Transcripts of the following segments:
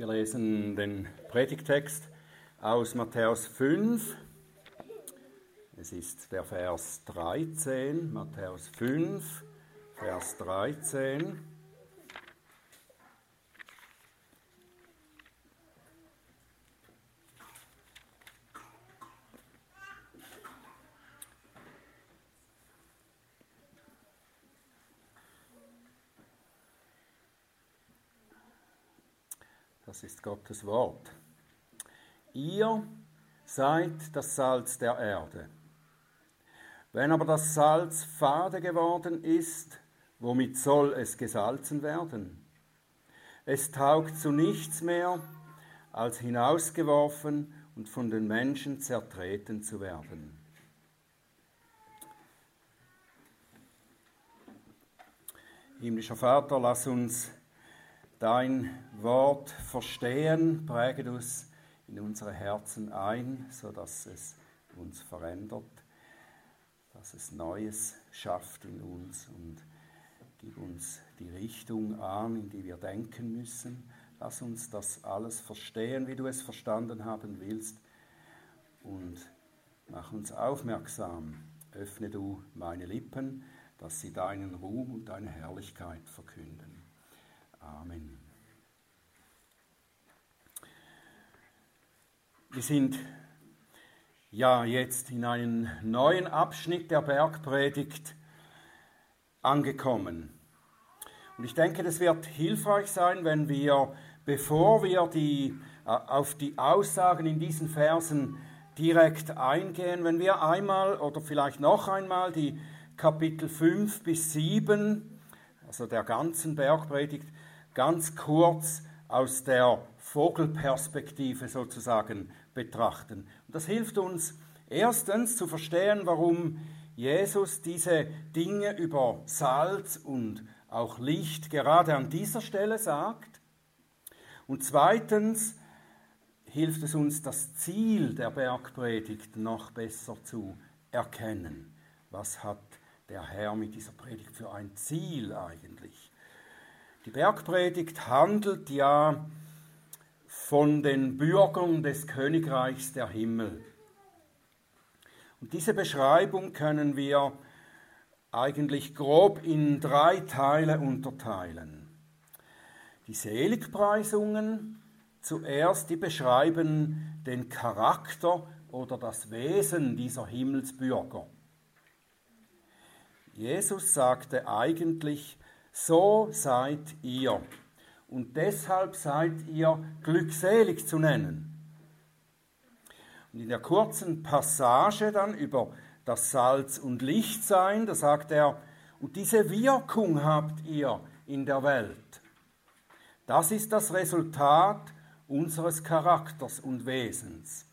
Wir lesen den Predigtext aus Matthäus 5. Es ist der Vers 13, Matthäus 5, Vers 13. Das ist Gottes Wort. Ihr seid das Salz der Erde. Wenn aber das Salz fade geworden ist, womit soll es gesalzen werden? Es taugt zu nichts mehr, als hinausgeworfen und von den Menschen zertreten zu werden. Himmlischer Vater, lass uns dein Wort verstehen, präge uns in unsere Herzen ein, sodass es uns verändert, dass es Neues schafft in uns und gib uns die Richtung an, in die wir denken müssen. Lass uns das alles verstehen, wie du es verstanden haben willst und mach uns aufmerksam. Öffne du meine Lippen, dass sie deinen Ruhm und deine Herrlichkeit verkünden. Amen. Wir sind ja jetzt in einen neuen Abschnitt der Bergpredigt angekommen. Und ich denke, das wird hilfreich sein, wenn wir, bevor wir die, äh, auf die Aussagen in diesen Versen direkt eingehen, wenn wir einmal oder vielleicht noch einmal die Kapitel 5 bis 7, also der ganzen Bergpredigt, ganz kurz aus der Vogelperspektive sozusagen betrachten. Und das hilft uns erstens zu verstehen, warum Jesus diese Dinge über Salz und auch Licht gerade an dieser Stelle sagt. Und zweitens hilft es uns, das Ziel der Bergpredigt noch besser zu erkennen. Was hat der Herr mit dieser Predigt für ein Ziel eigentlich? Die Bergpredigt handelt ja von den Bürgern des Königreichs der Himmel. Und diese Beschreibung können wir eigentlich grob in drei Teile unterteilen. Die Seligpreisungen zuerst, die beschreiben den Charakter oder das Wesen dieser Himmelsbürger. Jesus sagte eigentlich, so seid ihr. Und deshalb seid ihr glückselig zu nennen. Und in der kurzen Passage dann über das Salz und Lichtsein, da sagt er, und diese Wirkung habt ihr in der Welt. Das ist das Resultat unseres Charakters und Wesens.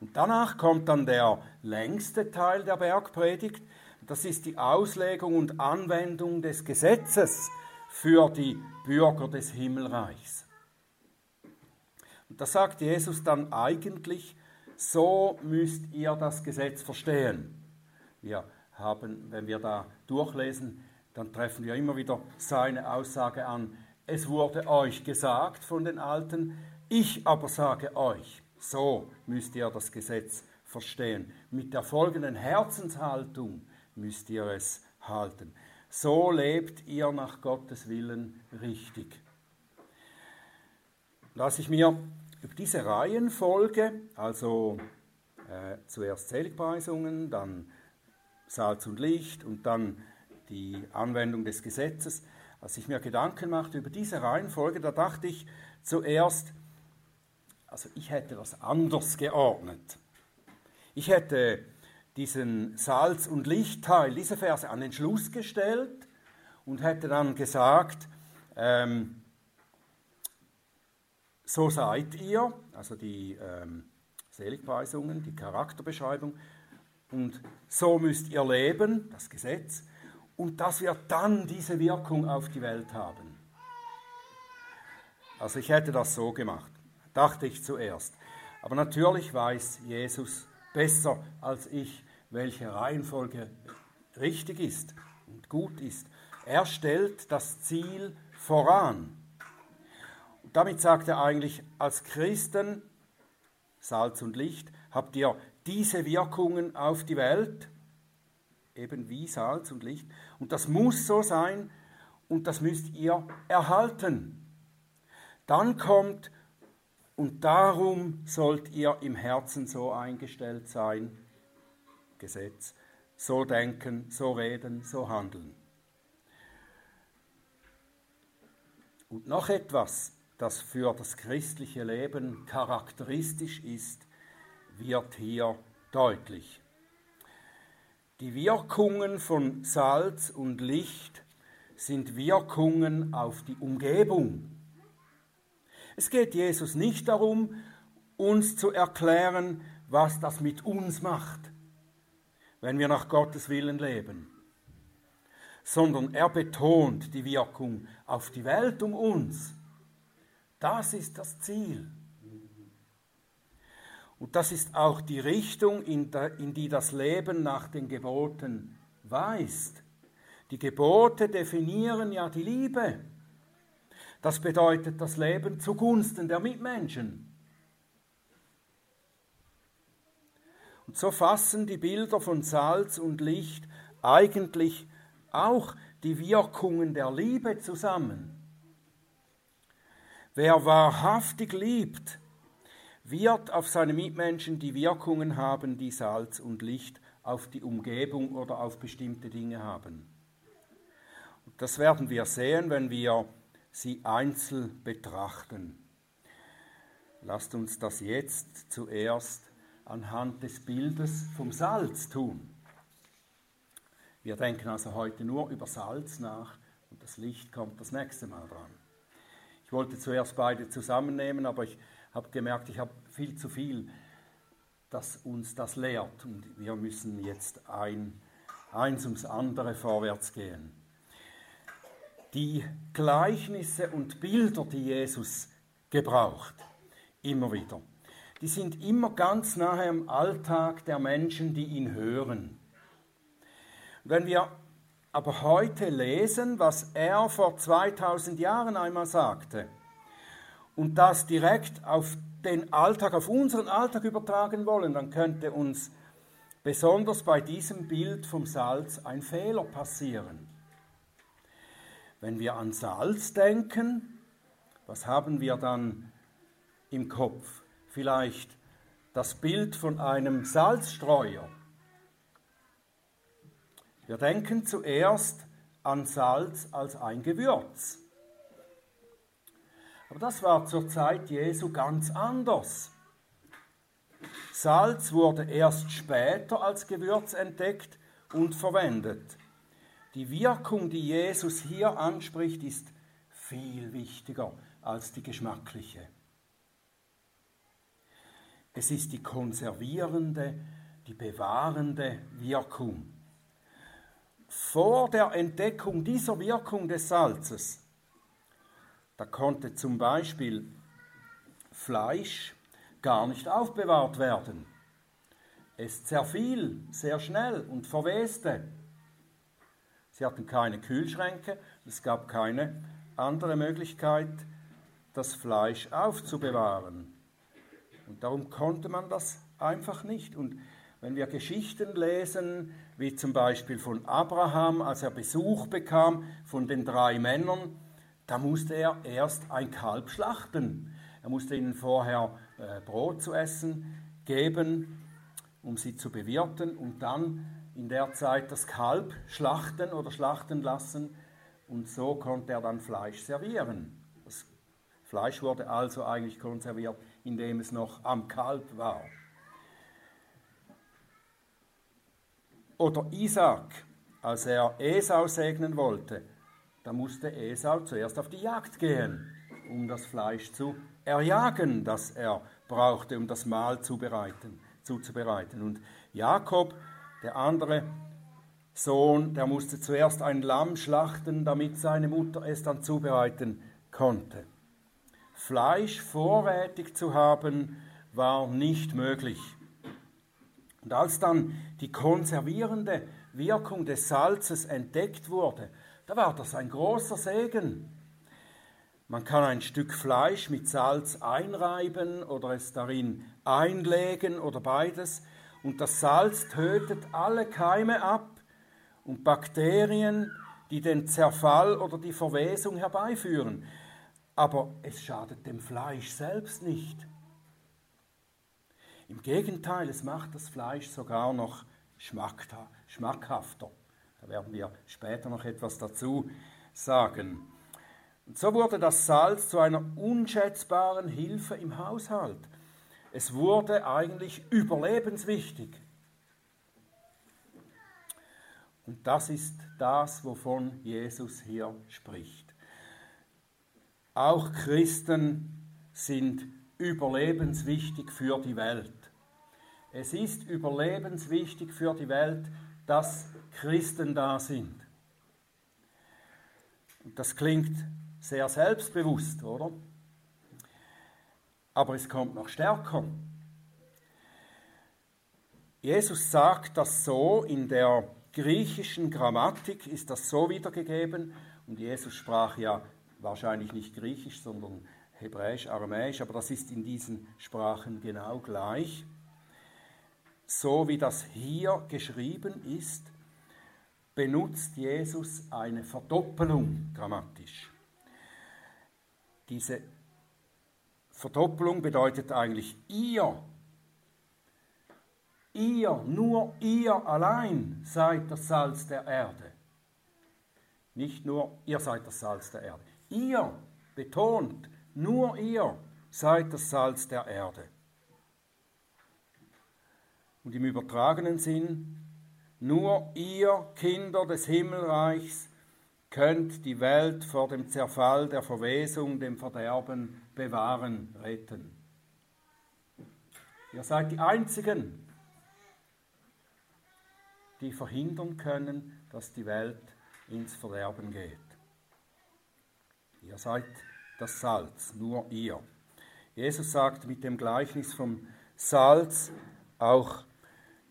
Und danach kommt dann der längste Teil der Bergpredigt, das ist die Auslegung und Anwendung des Gesetzes für die Bürger des Himmelreichs. Und da sagt Jesus dann eigentlich, so müsst ihr das Gesetz verstehen. Wir haben, wenn wir da durchlesen, dann treffen wir immer wieder seine Aussage an, es wurde euch gesagt von den Alten, ich aber sage euch, so müsst ihr das Gesetz verstehen. Mit der folgenden Herzenshaltung müsst ihr es halten. So lebt ihr nach Gottes Willen richtig. Lass ich mir über diese Reihenfolge, also äh, zuerst Seligpreisungen, dann Salz und Licht und dann die Anwendung des Gesetzes, als ich mir Gedanken machte über diese Reihenfolge, da dachte ich zuerst, also ich hätte das anders geordnet. Ich hätte diesen Salz- und Lichtteil, diese Verse an den Schluss gestellt und hätte dann gesagt, ähm, so seid ihr, also die ähm, Seligpreisungen, die Charakterbeschreibung, und so müsst ihr leben, das Gesetz, und das wird dann diese Wirkung auf die Welt haben. Also ich hätte das so gemacht, dachte ich zuerst. Aber natürlich weiß Jesus besser als ich, welche Reihenfolge richtig ist und gut ist. Er stellt das Ziel voran. damit sagt er eigentlich, als Christen, Salz und Licht, habt ihr diese Wirkungen auf die Welt, eben wie Salz und Licht. Und das muss so sein und das müsst ihr erhalten. Dann kommt, und darum sollt ihr im Herzen so eingestellt sein, Gesetz, so denken, so reden, so handeln. Und noch etwas, das für das christliche Leben charakteristisch ist, wird hier deutlich. Die Wirkungen von Salz und Licht sind Wirkungen auf die Umgebung. Es geht Jesus nicht darum, uns zu erklären, was das mit uns macht, wenn wir nach Gottes Willen leben, sondern er betont die Wirkung auf die Welt um uns. Das ist das Ziel. Und das ist auch die Richtung, in, die das Leben nach den Geboten weist. Die Gebote definieren ja die Liebe. Das bedeutet das Leben zugunsten der Mitmenschen. Und so fassen die Bilder von Salz und Licht eigentlich auch die Wirkungen der Liebe zusammen. Wer wahrhaftig liebt, wird auf seine Mitmenschen die Wirkungen haben, die Salz und Licht auf die Umgebung oder auf bestimmte Dinge haben. Und das werden wir sehen, wenn wir sie einzeln betrachten. Lasst uns das jetzt zuerst anhand des Bildes vom Salz tun. Wir denken also heute nur über Salz nach und das Licht kommt das nächste Mal dran. Ich wollte zuerst beide zusammennehmen, aber ich habe gemerkt, ich habe viel zu viel, das uns das lehrt. Und wir müssen jetzt ein, eins ums andere vorwärts gehen. Die Gleichnisse und Bilder, die Jesus gebraucht, immer wieder, die sind immer ganz nahe am Alltag der Menschen, die ihn hören. Wenn wir aber heute lesen, was er vor 2000 Jahren einmal sagte, und das direkt auf den Alltag, auf unseren Alltag übertragen wollen, dann könnte uns besonders bei diesem Bild vom Salz ein Fehler passieren. Wenn wir an Salz denken, was haben wir dann im Kopf? Vielleicht das Bild von einem Salzstreuer. Wir denken zuerst an Salz als ein Gewürz. Aber das war zur Zeit Jesu ganz anders. Salz wurde erst später als Gewürz entdeckt und verwendet. Die Wirkung, die Jesus hier anspricht, ist viel wichtiger als die geschmackliche. Es ist die konservierende, die bewahrende Wirkung. Vor der Entdeckung dieser Wirkung des Salzes da konnte zum Beispiel Fleisch gar nicht aufbewahrt werden. Es zerfiel sehr schnell und verweste. Sie hatten keine Kühlschränke, es gab keine andere Möglichkeit, das Fleisch aufzubewahren. Und darum konnte man das einfach nicht. Und wenn wir Geschichten lesen, wie zum Beispiel von Abraham, als er Besuch bekam von den drei Männern, da musste er erst ein Kalb schlachten. Er musste ihnen vorher äh, Brot zu essen geben, um sie zu bewirten und dann in der Zeit das Kalb schlachten oder schlachten lassen und so konnte er dann Fleisch servieren. Das Fleisch wurde also eigentlich konserviert, indem es noch am Kalb war. Oder Isaac, als er Esau segnen wollte, da musste Esau zuerst auf die Jagd gehen, um das Fleisch zu erjagen, das er brauchte, um das Mahl zubereiten, zuzubereiten. Und Jakob, der andere Sohn, der musste zuerst ein Lamm schlachten, damit seine Mutter es dann zubereiten konnte. Fleisch vorrätig zu haben, war nicht möglich. Und als dann die konservierende Wirkung des Salzes entdeckt wurde, da war das ein großer Segen. Man kann ein Stück Fleisch mit Salz einreiben oder es darin einlegen oder beides. Und das Salz tötet alle Keime ab und Bakterien, die den Zerfall oder die Verwesung herbeiführen. Aber es schadet dem Fleisch selbst nicht. Im Gegenteil, es macht das Fleisch sogar noch schmackhafter. Da werden wir später noch etwas dazu sagen. Und so wurde das Salz zu einer unschätzbaren Hilfe im Haushalt. Es wurde eigentlich überlebenswichtig. Und das ist das, wovon Jesus hier spricht. Auch Christen sind überlebenswichtig für die Welt. Es ist überlebenswichtig für die Welt, dass Christen da sind. Das klingt sehr selbstbewusst, oder? Aber es kommt noch stärker. Jesus sagt das so, in der griechischen Grammatik ist das so wiedergegeben, und Jesus sprach ja wahrscheinlich nicht Griechisch, sondern Hebräisch, Aramäisch, aber das ist in diesen Sprachen genau gleich. So wie das hier geschrieben ist, benutzt Jesus eine Verdoppelung grammatisch. Diese Verdoppelung bedeutet eigentlich ihr. Ihr, nur ihr allein seid das Salz der Erde. Nicht nur ihr seid das Salz der Erde. Ihr, betont, nur ihr seid das Salz der Erde. Und im übertragenen Sinn, nur ihr Kinder des Himmelreichs könnt die Welt vor dem Zerfall, der Verwesung, dem Verderben bewahren, retten. Ihr seid die Einzigen, die verhindern können, dass die Welt ins Verderben geht. Ihr seid das Salz, nur ihr. Jesus sagt mit dem Gleichnis vom Salz auch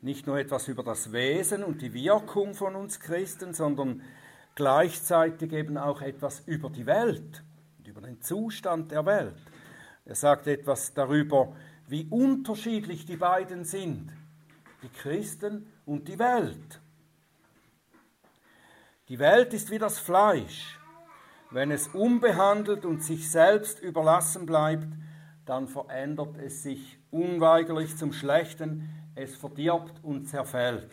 nicht nur etwas über das Wesen und die Wirkung von uns Christen, sondern gleichzeitig eben auch etwas über die Welt und über den Zustand der Welt. Er sagt etwas darüber, wie unterschiedlich die beiden sind, die Christen und die Welt. Die Welt ist wie das Fleisch. Wenn es unbehandelt und sich selbst überlassen bleibt, dann verändert es sich unweigerlich zum Schlechten, es verdirbt und zerfällt.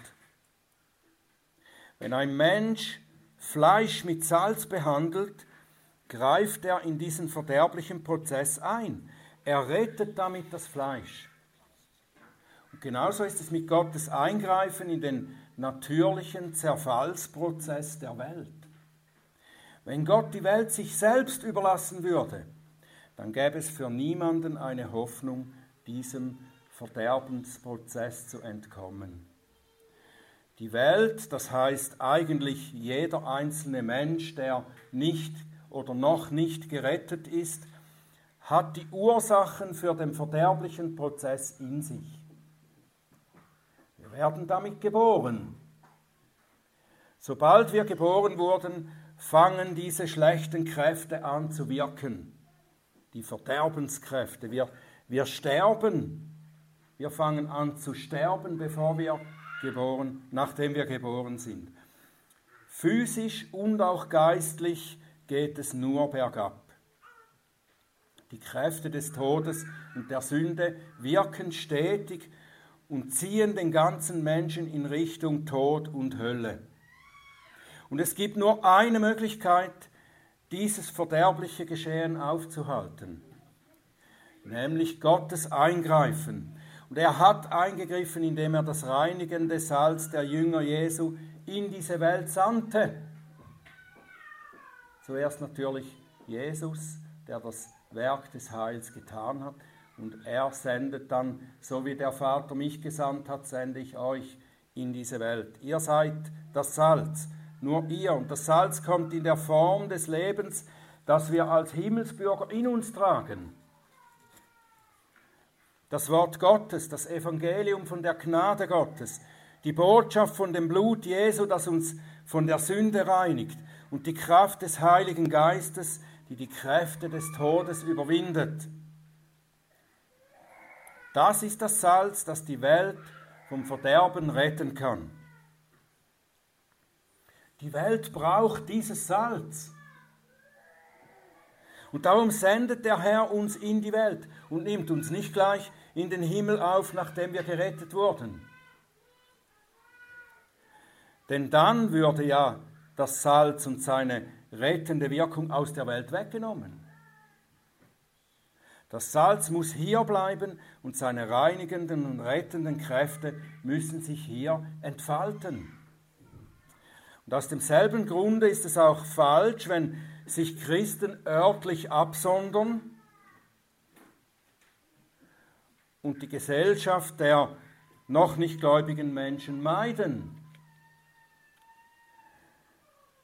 Wenn ein Mensch Fleisch mit Salz behandelt, greift er in diesen verderblichen Prozess ein. Er rettet damit das Fleisch. Und genauso ist es mit Gottes Eingreifen in den natürlichen Zerfallsprozess der Welt. Wenn Gott die Welt sich selbst überlassen würde, dann gäbe es für niemanden eine Hoffnung, diesem Verderbensprozess zu entkommen. Die Welt, das heißt eigentlich jeder einzelne Mensch, der nicht oder noch nicht gerettet ist, hat die Ursachen für den verderblichen Prozess in sich. Wir werden damit geboren. Sobald wir geboren wurden, fangen diese schlechten Kräfte an zu wirken. Die Verderbenskräfte. Wir, wir sterben. Wir fangen an zu sterben, bevor wir geboren, nachdem wir geboren sind. Physisch und auch geistlich geht es nur bergab. Die Kräfte des Todes und der Sünde wirken stetig und ziehen den ganzen Menschen in Richtung Tod und Hölle. Und es gibt nur eine Möglichkeit, dieses verderbliche Geschehen aufzuhalten, nämlich Gottes Eingreifen und er hat eingegriffen, indem er das reinigende Salz der Jünger Jesu in diese Welt sandte. Zuerst natürlich Jesus, der das Werk des Heils getan hat. Und er sendet dann, so wie der Vater mich gesandt hat, sende ich euch in diese Welt. Ihr seid das Salz, nur ihr. Und das Salz kommt in der Form des Lebens, das wir als Himmelsbürger in uns tragen. Das Wort Gottes, das Evangelium von der Gnade Gottes, die Botschaft von dem Blut Jesu, das uns von der Sünde reinigt und die Kraft des Heiligen Geistes, die die Kräfte des Todes überwindet. Das ist das Salz, das die Welt vom Verderben retten kann. Die Welt braucht dieses Salz. Und darum sendet der Herr uns in die Welt und nimmt uns nicht gleich in den Himmel auf, nachdem wir gerettet wurden. Denn dann würde ja das Salz und seine rettende Wirkung aus der Welt weggenommen. Das Salz muss hier bleiben und seine reinigenden und rettenden Kräfte müssen sich hier entfalten. Und aus demselben Grunde ist es auch falsch, wenn sich Christen örtlich absondern und die Gesellschaft der noch nicht gläubigen Menschen meiden.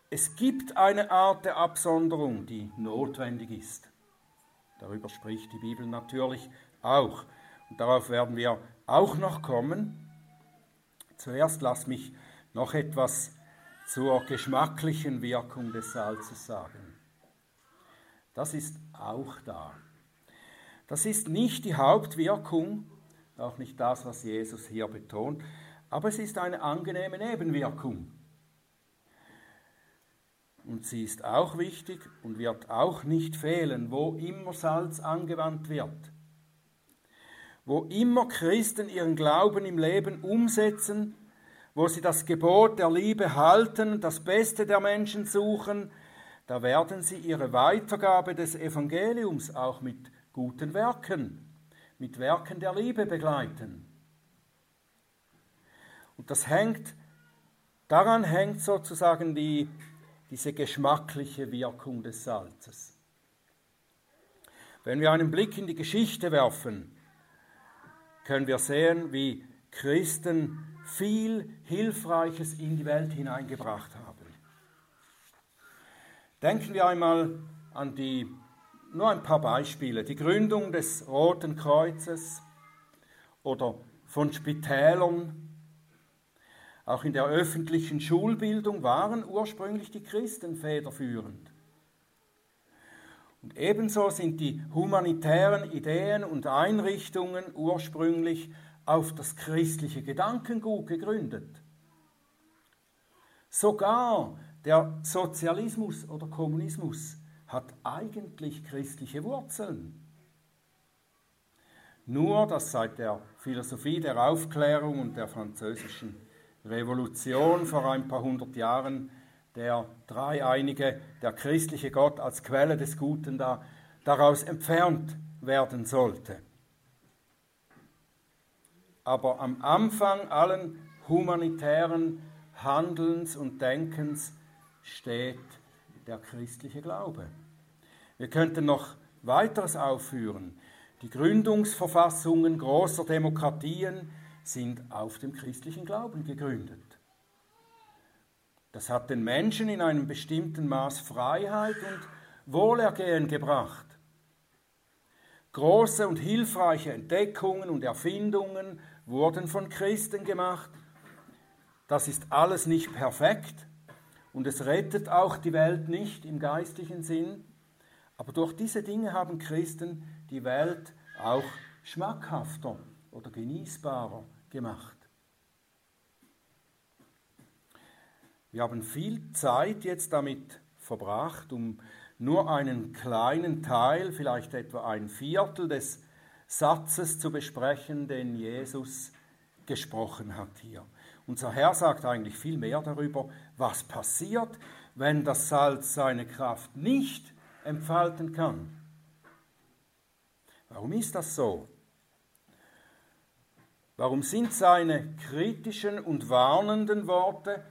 Es gibt eine Art der Absonderung, die notwendig ist. Darüber spricht die Bibel natürlich auch. Und darauf werden wir auch noch kommen. Zuerst lass mich noch etwas zur geschmacklichen Wirkung des Salzes sagen. Das ist auch da. Das ist nicht die Hauptwirkung, auch nicht das, was Jesus hier betont, aber es ist eine angenehme Nebenwirkung. Und sie ist auch wichtig und wird auch nicht fehlen, wo immer Salz angewandt wird. Wo immer Christen ihren Glauben im Leben umsetzen, wo sie das Gebot der Liebe halten, das Beste der Menschen suchen, da werden sie ihre Weitergabe des Evangeliums auch mit guten Werken, mit Werken der Liebe begleiten. Und das hängt, daran hängt sozusagen die diese geschmackliche Wirkung des Salzes. Wenn wir einen Blick in die Geschichte werfen, können wir sehen, wie Christen viel Hilfreiches in die Welt hineingebracht haben. Denken wir einmal an die, nur ein paar Beispiele, die Gründung des Roten Kreuzes oder von Spitälern auch in der öffentlichen Schulbildung waren ursprünglich die Christen federführend. Und ebenso sind die humanitären Ideen und Einrichtungen ursprünglich auf das christliche Gedankengut gegründet. Sogar der Sozialismus oder Kommunismus hat eigentlich christliche Wurzeln. Nur dass seit der Philosophie der Aufklärung und der französischen Revolution vor ein paar hundert Jahren der dreieinige, der christliche Gott als Quelle des Guten da, daraus entfernt werden sollte. Aber am Anfang allen humanitären Handelns und Denkens steht der christliche Glaube. Wir könnten noch weiteres aufführen. Die Gründungsverfassungen großer Demokratien sind auf dem christlichen Glauben gegründet. Das hat den Menschen in einem bestimmten Maß Freiheit und Wohlergehen gebracht. Große und hilfreiche Entdeckungen und Erfindungen wurden von Christen gemacht. Das ist alles nicht perfekt und es rettet auch die Welt nicht im geistlichen Sinn. Aber durch diese Dinge haben Christen die Welt auch schmackhafter oder genießbarer gemacht. Wir haben viel Zeit jetzt damit verbracht, um nur einen kleinen Teil, vielleicht etwa ein Viertel des Satzes zu besprechen, den Jesus gesprochen hat hier. Unser Herr sagt eigentlich viel mehr darüber, was passiert, wenn das Salz seine Kraft nicht entfalten kann. Warum ist das so? Warum sind seine kritischen und warnenden Worte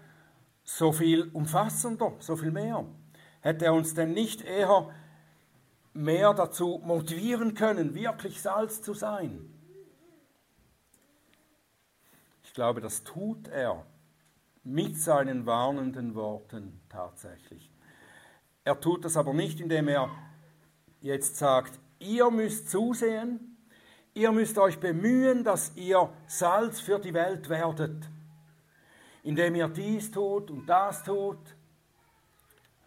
so viel umfassender, so viel mehr? Hätte er uns denn nicht eher mehr dazu motivieren können, wirklich Salz zu sein? Ich glaube, das tut er mit seinen warnenden Worten tatsächlich. Er tut das aber nicht, indem er jetzt sagt, ihr müsst zusehen, Ihr müsst euch bemühen, dass ihr Salz für die Welt werdet, indem ihr dies tut und das tut.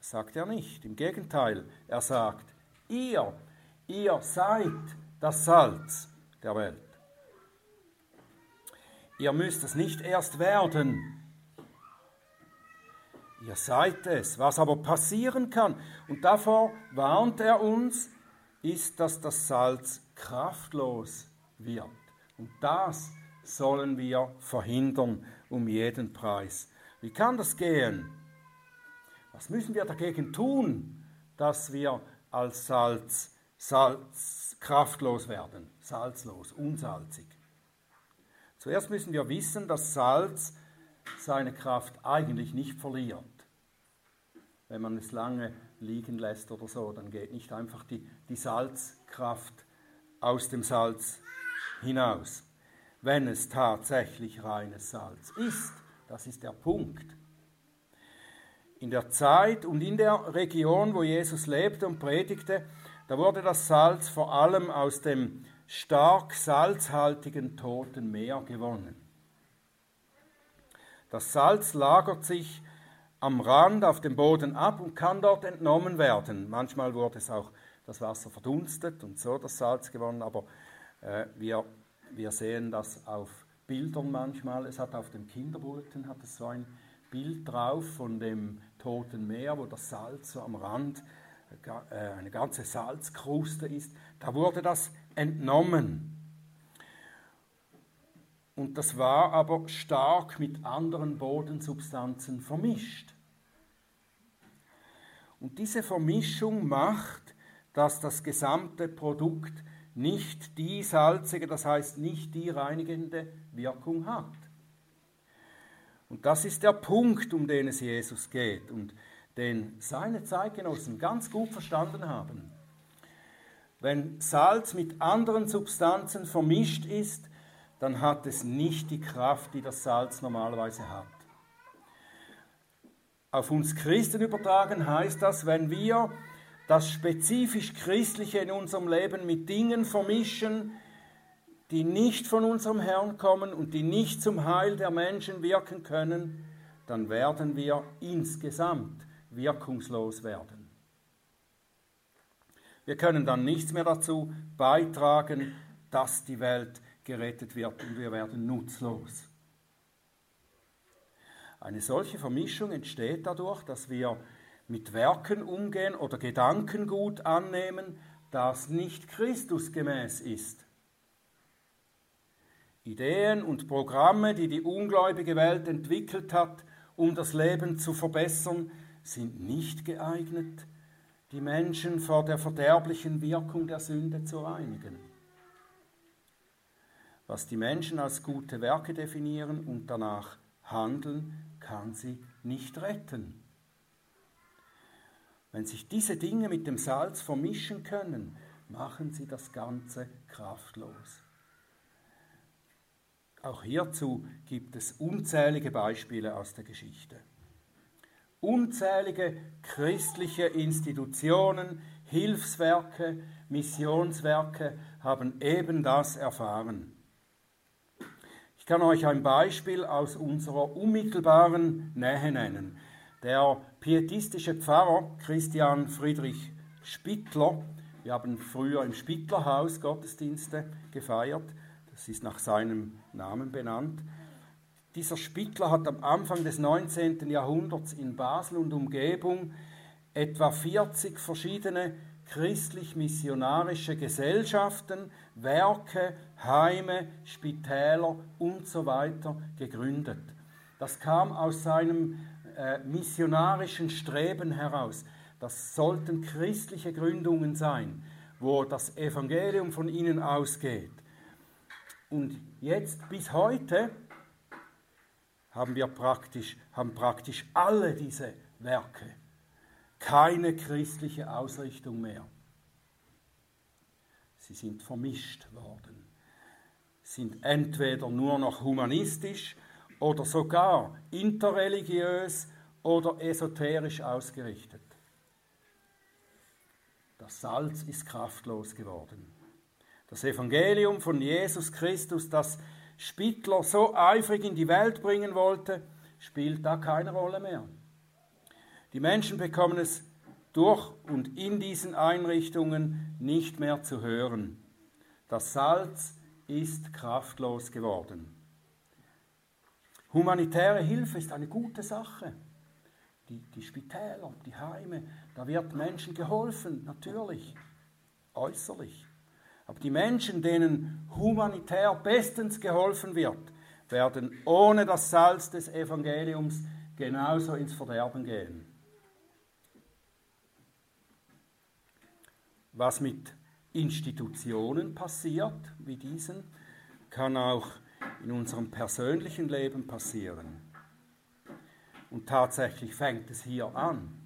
Sagt er nicht. Im Gegenteil, er sagt, ihr, ihr seid das Salz der Welt. Ihr müsst es nicht erst werden. Ihr seid es. Was aber passieren kann, und davor warnt er uns, ist, dass das Salz kraftlos wird. Und das sollen wir verhindern um jeden Preis. Wie kann das gehen? Was müssen wir dagegen tun, dass wir als Salz, Salz kraftlos werden, salzlos, unsalzig? Zuerst müssen wir wissen, dass Salz seine Kraft eigentlich nicht verliert. Wenn man es lange liegen lässt oder so, dann geht nicht einfach die, die Salzkraft aus dem Salz hinaus, wenn es tatsächlich reines Salz ist. Das ist der Punkt. In der Zeit und in der Region, wo Jesus lebte und predigte, da wurde das Salz vor allem aus dem stark salzhaltigen Toten Meer gewonnen. Das Salz lagert sich am Rand auf dem Boden ab und kann dort entnommen werden. Manchmal wurde es auch das Wasser verdunstet und so das Salz gewonnen, aber äh, wir, wir sehen das auf Bildern manchmal. Es hat auf dem Kinderbulletin hat es so ein Bild drauf von dem Toten Meer, wo das Salz so am Rand äh, eine ganze Salzkruste ist. Da wurde das entnommen. Und das war aber stark mit anderen Bodensubstanzen vermischt. Und diese Vermischung macht, dass das gesamte Produkt nicht die salzige, das heißt nicht die reinigende Wirkung hat. Und das ist der Punkt, um den es Jesus geht und den seine Zeitgenossen ganz gut verstanden haben. Wenn Salz mit anderen Substanzen vermischt ist, dann hat es nicht die Kraft, die das Salz normalerweise hat. Auf uns Christen übertragen heißt das, wenn wir das spezifisch Christliche in unserem Leben mit Dingen vermischen, die nicht von unserem Herrn kommen und die nicht zum Heil der Menschen wirken können, dann werden wir insgesamt wirkungslos werden. Wir können dann nichts mehr dazu beitragen, dass die Welt gerettet wird und wir werden nutzlos. Eine solche Vermischung entsteht dadurch, dass wir mit Werken umgehen oder Gedankengut annehmen, das nicht Christusgemäß ist. Ideen und Programme, die die ungläubige Welt entwickelt hat, um das Leben zu verbessern, sind nicht geeignet, die Menschen vor der verderblichen Wirkung der Sünde zu reinigen. Was die Menschen als gute Werke definieren und danach handeln, kann sie nicht retten. Wenn sich diese Dinge mit dem Salz vermischen können, machen sie das Ganze kraftlos. Auch hierzu gibt es unzählige Beispiele aus der Geschichte. Unzählige christliche Institutionen, Hilfswerke, Missionswerke haben eben das erfahren. Ich kann euch ein Beispiel aus unserer unmittelbaren Nähe nennen. Der pietistische Pfarrer Christian Friedrich Spittler, wir haben früher im Spittlerhaus Gottesdienste gefeiert, das ist nach seinem Namen benannt. Dieser Spittler hat am Anfang des 19. Jahrhunderts in Basel und Umgebung etwa 40 verschiedene christlich-missionarische Gesellschaften, Werke, Heime, Spitäler und so weiter gegründet. Das kam aus seinem äh, missionarischen Streben heraus. Das sollten christliche Gründungen sein, wo das Evangelium von ihnen ausgeht. Und jetzt bis heute haben wir praktisch, haben praktisch alle diese Werke keine christliche Ausrichtung mehr. Sie sind vermischt worden, sind entweder nur noch humanistisch oder sogar interreligiös oder esoterisch ausgerichtet. Das Salz ist kraftlos geworden. Das Evangelium von Jesus Christus, das Spittler so eifrig in die Welt bringen wollte, spielt da keine Rolle mehr. Die Menschen bekommen es durch und in diesen Einrichtungen nicht mehr zu hören. Das Salz ist kraftlos geworden. Humanitäre Hilfe ist eine gute Sache. Die, die Spitäler, die Heime, da wird Menschen geholfen, natürlich, äußerlich. Aber die Menschen, denen humanitär bestens geholfen wird, werden ohne das Salz des Evangeliums genauso ins Verderben gehen. Was mit Institutionen passiert, wie diesen, kann auch in unserem persönlichen Leben passieren. Und tatsächlich fängt es hier an.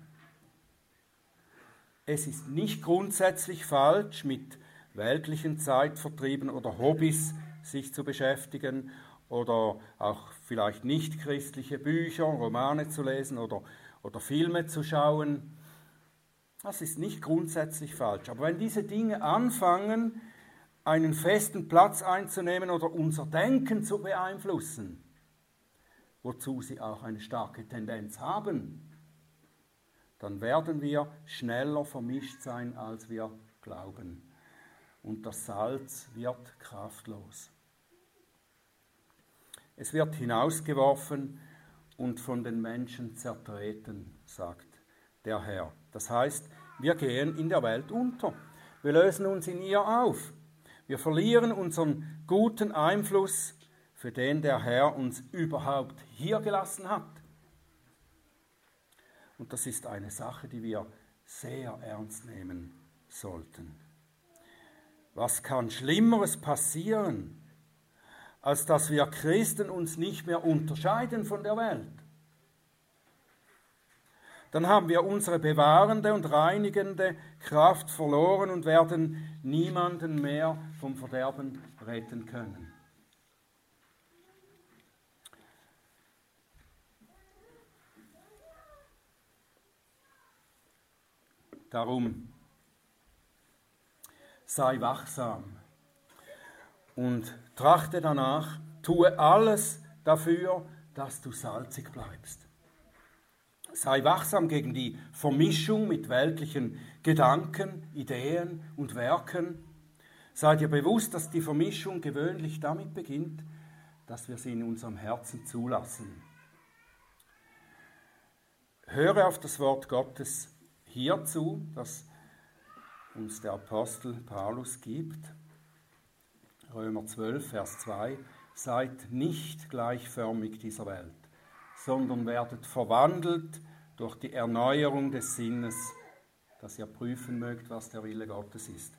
Es ist nicht grundsätzlich falsch, mit weltlichen Zeitvertrieben oder Hobbys sich zu beschäftigen oder auch vielleicht nicht christliche Bücher, Romane zu lesen oder, oder Filme zu schauen. Das ist nicht grundsätzlich falsch. Aber wenn diese Dinge anfangen, einen festen Platz einzunehmen oder unser Denken zu beeinflussen, wozu sie auch eine starke Tendenz haben, dann werden wir schneller vermischt sein, als wir glauben. Und das Salz wird kraftlos. Es wird hinausgeworfen und von den Menschen zertreten, sagt der Herr. Das heißt, wir gehen in der Welt unter. Wir lösen uns in ihr auf. Wir verlieren unseren guten Einfluss, für den der Herr uns überhaupt hier gelassen hat. Und das ist eine Sache, die wir sehr ernst nehmen sollten. Was kann Schlimmeres passieren, als dass wir Christen uns nicht mehr unterscheiden von der Welt. Dann haben wir unsere bewahrende und reinigende Kraft verloren und werden niemanden mehr vom Verderben retten können. Darum sei wachsam und trachte danach, tue alles dafür, dass du salzig bleibst. Sei wachsam gegen die Vermischung mit weltlichen Gedanken, Ideen und Werken. Sei dir bewusst, dass die Vermischung gewöhnlich damit beginnt, dass wir sie in unserem Herzen zulassen. Höre auf das Wort Gottes hierzu, das uns der Apostel Paulus gibt. Römer 12, Vers 2, seid nicht gleichförmig dieser Welt, sondern werdet verwandelt durch die Erneuerung des Sinnes, dass ihr prüfen mögt, was der Wille Gottes ist.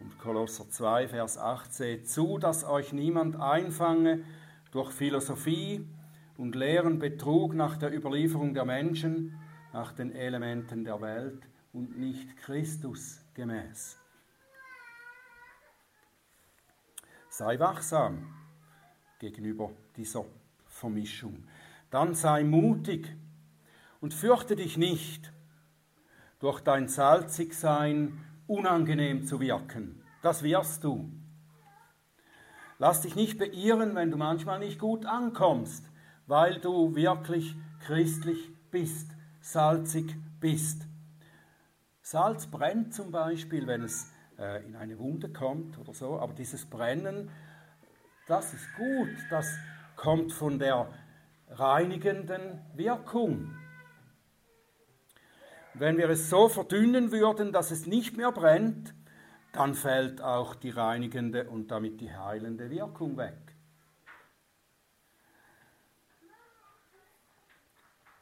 Und Kolosser 2, Vers 8, seht zu, dass euch niemand einfange durch Philosophie und leeren Betrug nach der Überlieferung der Menschen, nach den Elementen der Welt und nicht Christus gemäß. Sei wachsam gegenüber dieser Vermischung. Dann sei mutig und fürchte dich nicht, durch dein Salzigsein unangenehm zu wirken. Das wirst du. Lass dich nicht beirren, wenn du manchmal nicht gut ankommst, weil du wirklich christlich bist, salzig bist. Salz brennt zum Beispiel, wenn es äh, in eine Wunde kommt oder so. Aber dieses Brennen, das ist gut, das kommt von der reinigenden Wirkung. Wenn wir es so verdünnen würden, dass es nicht mehr brennt, dann fällt auch die reinigende und damit die heilende Wirkung weg.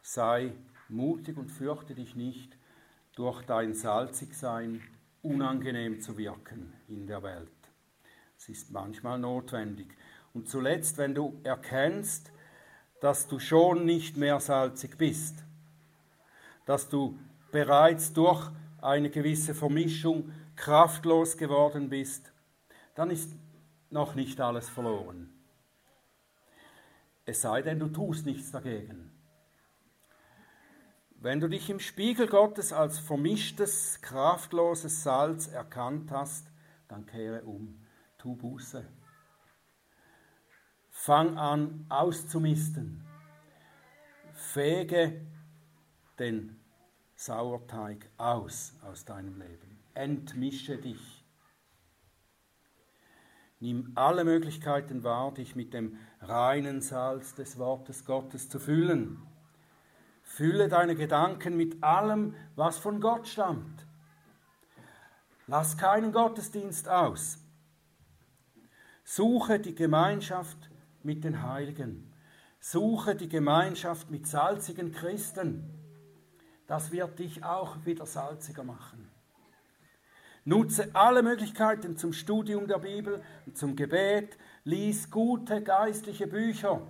Sei mutig und fürchte dich nicht durch dein Salzigsein unangenehm zu wirken in der Welt. Es ist manchmal notwendig. Und zuletzt, wenn du erkennst, dass du schon nicht mehr salzig bist, dass du bereits durch eine gewisse Vermischung kraftlos geworden bist, dann ist noch nicht alles verloren. Es sei denn, du tust nichts dagegen. Wenn du dich im Spiegel Gottes als vermischtes, kraftloses Salz erkannt hast, dann kehre um, tu Buße. Fang an auszumisten. Fege den Sauerteig aus aus deinem Leben. Entmische dich. Nimm alle Möglichkeiten wahr, dich mit dem reinen Salz des Wortes Gottes zu füllen. Fülle deine Gedanken mit allem, was von Gott stammt. Lass keinen Gottesdienst aus. Suche die Gemeinschaft mit den Heiligen. Suche die Gemeinschaft mit salzigen Christen. Das wird dich auch wieder salziger machen. Nutze alle Möglichkeiten zum Studium der Bibel und zum Gebet. Lies gute geistliche Bücher.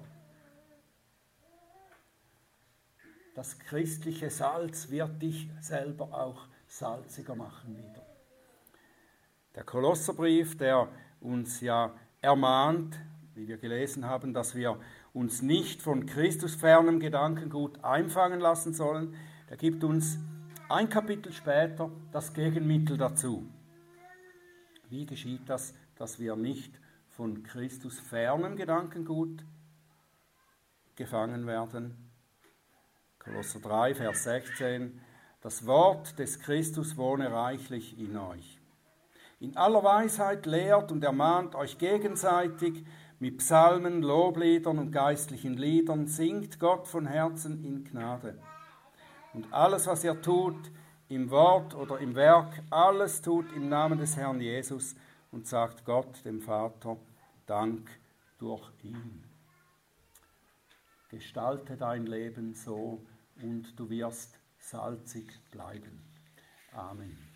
Das christliche Salz wird dich selber auch salziger machen wieder. Der Kolosserbrief, der uns ja ermahnt, wie wir gelesen haben, dass wir uns nicht von Christus fernem Gedankengut einfangen lassen sollen. Er gibt uns ein Kapitel später das Gegenmittel dazu. Wie geschieht das, dass wir nicht von Christus fernem Gedankengut gefangen werden? Kolosser 3, Vers 16. Das Wort des Christus wohne reichlich in euch in aller Weisheit lehrt und ermahnt euch gegenseitig mit Psalmen, Lobliedern und geistlichen Liedern, singt Gott von Herzen in Gnade. Und alles, was ihr tut, im Wort oder im Werk, alles tut im Namen des Herrn Jesus und sagt Gott, dem Vater, Dank durch ihn. Gestalte dein Leben so und du wirst salzig bleiben. Amen.